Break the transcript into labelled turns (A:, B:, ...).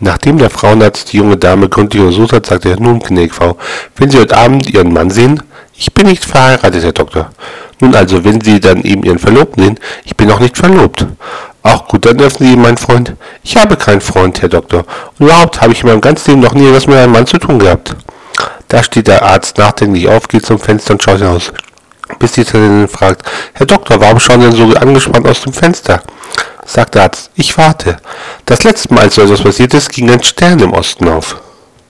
A: Nachdem der Frauenarzt die junge Dame gründlich untersucht hat, sagte er, nun, gnädige Frau, wenn Sie heute Abend Ihren Mann sehen? Ich bin nicht verheiratet, Herr Doktor. Nun also, wenn Sie dann eben Ihren Verlobten sehen, ich bin noch nicht verlobt. Auch gut, dann dürfen Sie, mein Freund. Ich habe keinen Freund, Herr Doktor. Und überhaupt habe ich in meinem ganzen Leben noch nie etwas mit einem Mann zu tun gehabt. Da steht der Arzt nachdenklich auf, geht zum Fenster und schaut hinaus. Bis die Italienerin fragt, Herr Doktor, warum schauen Sie denn so angespannt aus dem Fenster? Sagt der Arzt, ich warte. Das letzte Mal, als so etwas passiert ist, ging ein Stern im Osten auf.